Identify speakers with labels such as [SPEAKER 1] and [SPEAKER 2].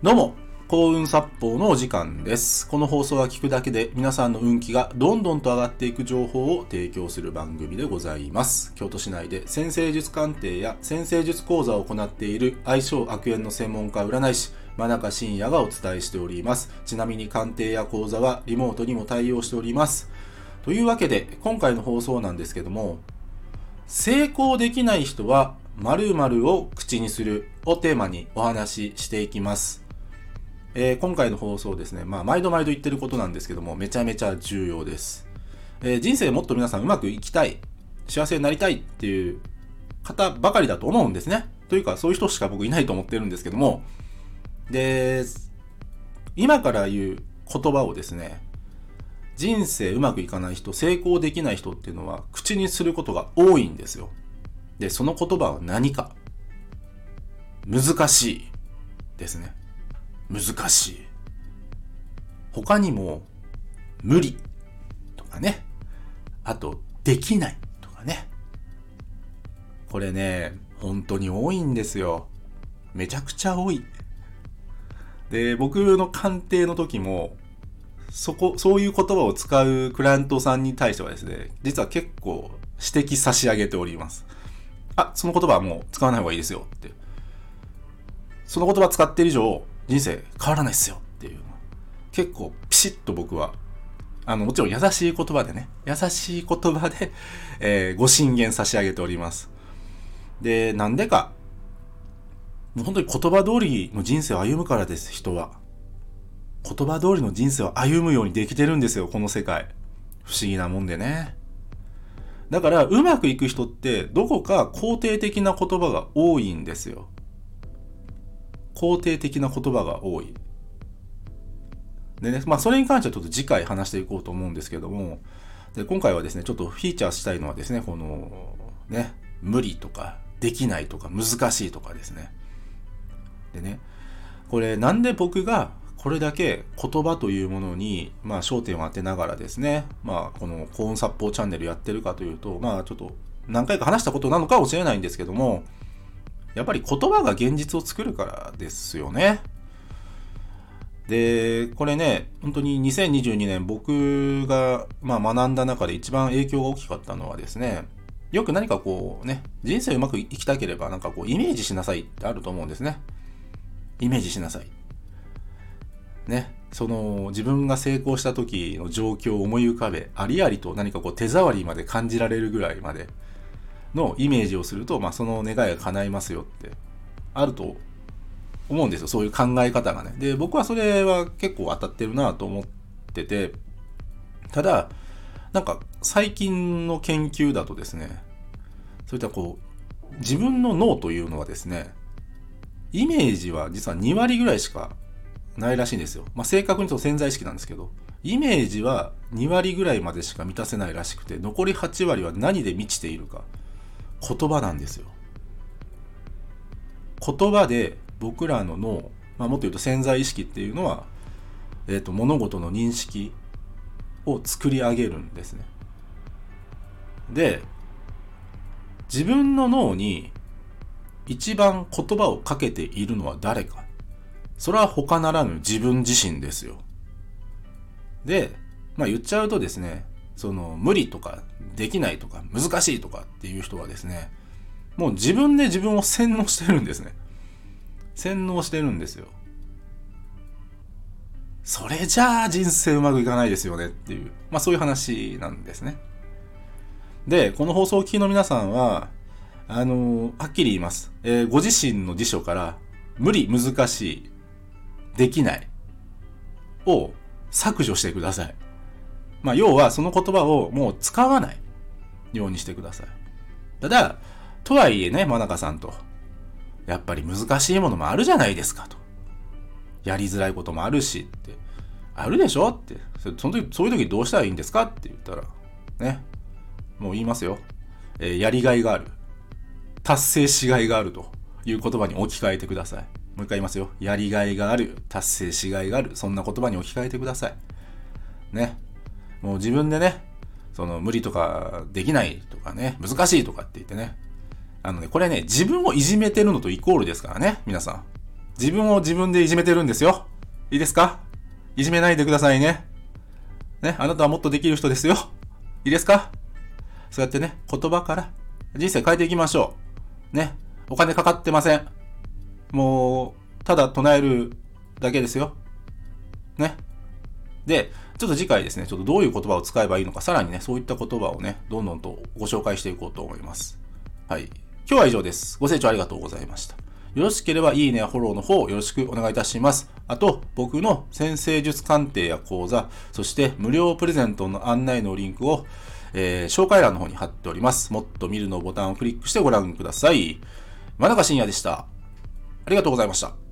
[SPEAKER 1] どうも、幸運殺法のお時間です。この放送は聞くだけで皆さんの運気がどんどんと上がっていく情報を提供する番組でございます。京都市内で先生術鑑定や先生術講座を行っている相性悪縁の専門家占い師、真中信也がお伝えしております。ちなみに鑑定や講座はリモートにも対応しております。というわけで、今回の放送なんですけども、成功できない人は〇〇を口にするをテーマにお話ししていきます。えー今回の放送ですね、まあ、毎度毎度言ってることなんですけども、めちゃめちゃ重要です。えー人生もっと皆さんうまくいきたい、幸せになりたいっていう方ばかりだと思うんですね。というか、そういう人しか僕いないと思ってるんですけども、で、今から言う言葉をですね、人生うまくいかない人、成功できない人っていうのは口にすることが多いんですよ。で、その言葉は何か。難しいですね。難しい。他にも、無理とかね。あと、できないとかね。これね、本当に多いんですよ。めちゃくちゃ多い。で、僕の鑑定の時も、そこ、そういう言葉を使うクライアントさんに対してはですね、実は結構指摘差し上げております。あ、その言葉はもう使わない方がいいですよって。その言葉使ってる以上、人生変わらないっすよっていう。結構ピシッと僕は、あの、もちろん優しい言葉でね、優しい言葉で、えーご進言差し上げております。で、なんでか、もう本当に言葉通りの人生を歩むからです、人は。言葉通りの人生を歩むようにできてるんですよ、この世界。不思議なもんでね。だから、うまくいく人って、どこか肯定的な言葉が多いんですよ。肯定的な言葉が多い。でね、まあ、それに関してはちょっと次回話していこうと思うんですけども、で今回はですね、ちょっとフィーチャーしたいのはですね、この、ね、無理とか、できないとか、難しいとかですね。でね、これなんで僕がこれだけ言葉というものに、まあ、焦点を当てながらですね、まあ、この幸運殺法チャンネルやってるかというと、まあ、ちょっと何回か話したことなのかもしれないんですけども、やっぱり言葉が現実を作るからですよね。で、これね、本当に2022年僕が、まあ、学んだ中で一番影響が大きかったのはですね、よく何かこうね、人生うまくいきたければ、なんかこう、イメージしなさいってあると思うんですね。イメージしなさい。ね、その自分が成功した時の状況を思い浮かべ、ありありと何かこう手触りまで感じられるぐらいまでのイメージをすると、まあ、その願いが叶いますよってあると思うんですよ。そういう考え方がね。で、僕はそれは結構当たってるなと思ってて、ただ、なんか最近の研究だとですね、そういったこう、自分の脳というのはですね、イメージは実は2割ぐらいしかないらしいんですよ。まあ、正確に言うと潜在意識なんですけど、イメージは2割ぐらいまでしか満たせないらしくて、残り8割は何で満ちているか。言葉なんですよ。言葉で僕らの脳、まあ、もっと言うと潜在意識っていうのは、えっ、と、物事の認識を作り上げるんですね。で、自分の脳に一番言葉をかけているのは誰か。それは他ならぬ自分自身ですよ。で、まあ言っちゃうとですね、その無理とかできないとか難しいとかっていう人はですね、もう自分で自分を洗脳してるんですね。洗脳してるんですよ。それじゃあ人生うまくいかないですよねっていう、まあそういう話なんですね。で、この放送を聞きの皆さんは、あのはっきり言います。えーご自身の辞書から、無理、難しい、できないを削除してください。まあ、要はその言葉をもう使わないようにしてください。ただ、とはいえね、真中さんと、やっぱり難しいものもあるじゃないですかと。やりづらいこともあるしって。あるでしょ？って。その時、そういう時どうしたらいいんですかって言ったら、ね。もう言いますよ。えーやりがいがある。達成しがいがあるという言葉に置き換えてください。もう一回言いますよ。やりがいがある。達成しがいがある。そんな言葉に置き換えてください。ね。もう自分でね、その無理とかできないとかね、難しいとかって言ってね。あのね、これね、自分をいじめてるのとイコールですからね、皆さん。自分を自分でいじめてるんですよ。いいですか？いじめないでくださいね。ね、あなたはもっとできる人ですよ。いいですか？そうやってね、言葉から人生変えていきましょう。ね、お金かかってません。もう、ただ唱えるだけですよ。ね。で、ちょっと次回ですね、ちょっとどういう言葉を使えばいいのか、さらにね、そういった言葉をね、どんどんとご紹介していこうと思います。はい。今日は以上です。ご清聴ありがとうございました。よろしければいいねやフォローの方よろしくお願いいたします。あと、僕の先生術鑑定や講座、そして無料プレゼントの案内のリンクを、えー、紹介欄の方に貼っております。もっと見るのボタンをクリックしてご覧ください。真中信也でした。ありがとうございました。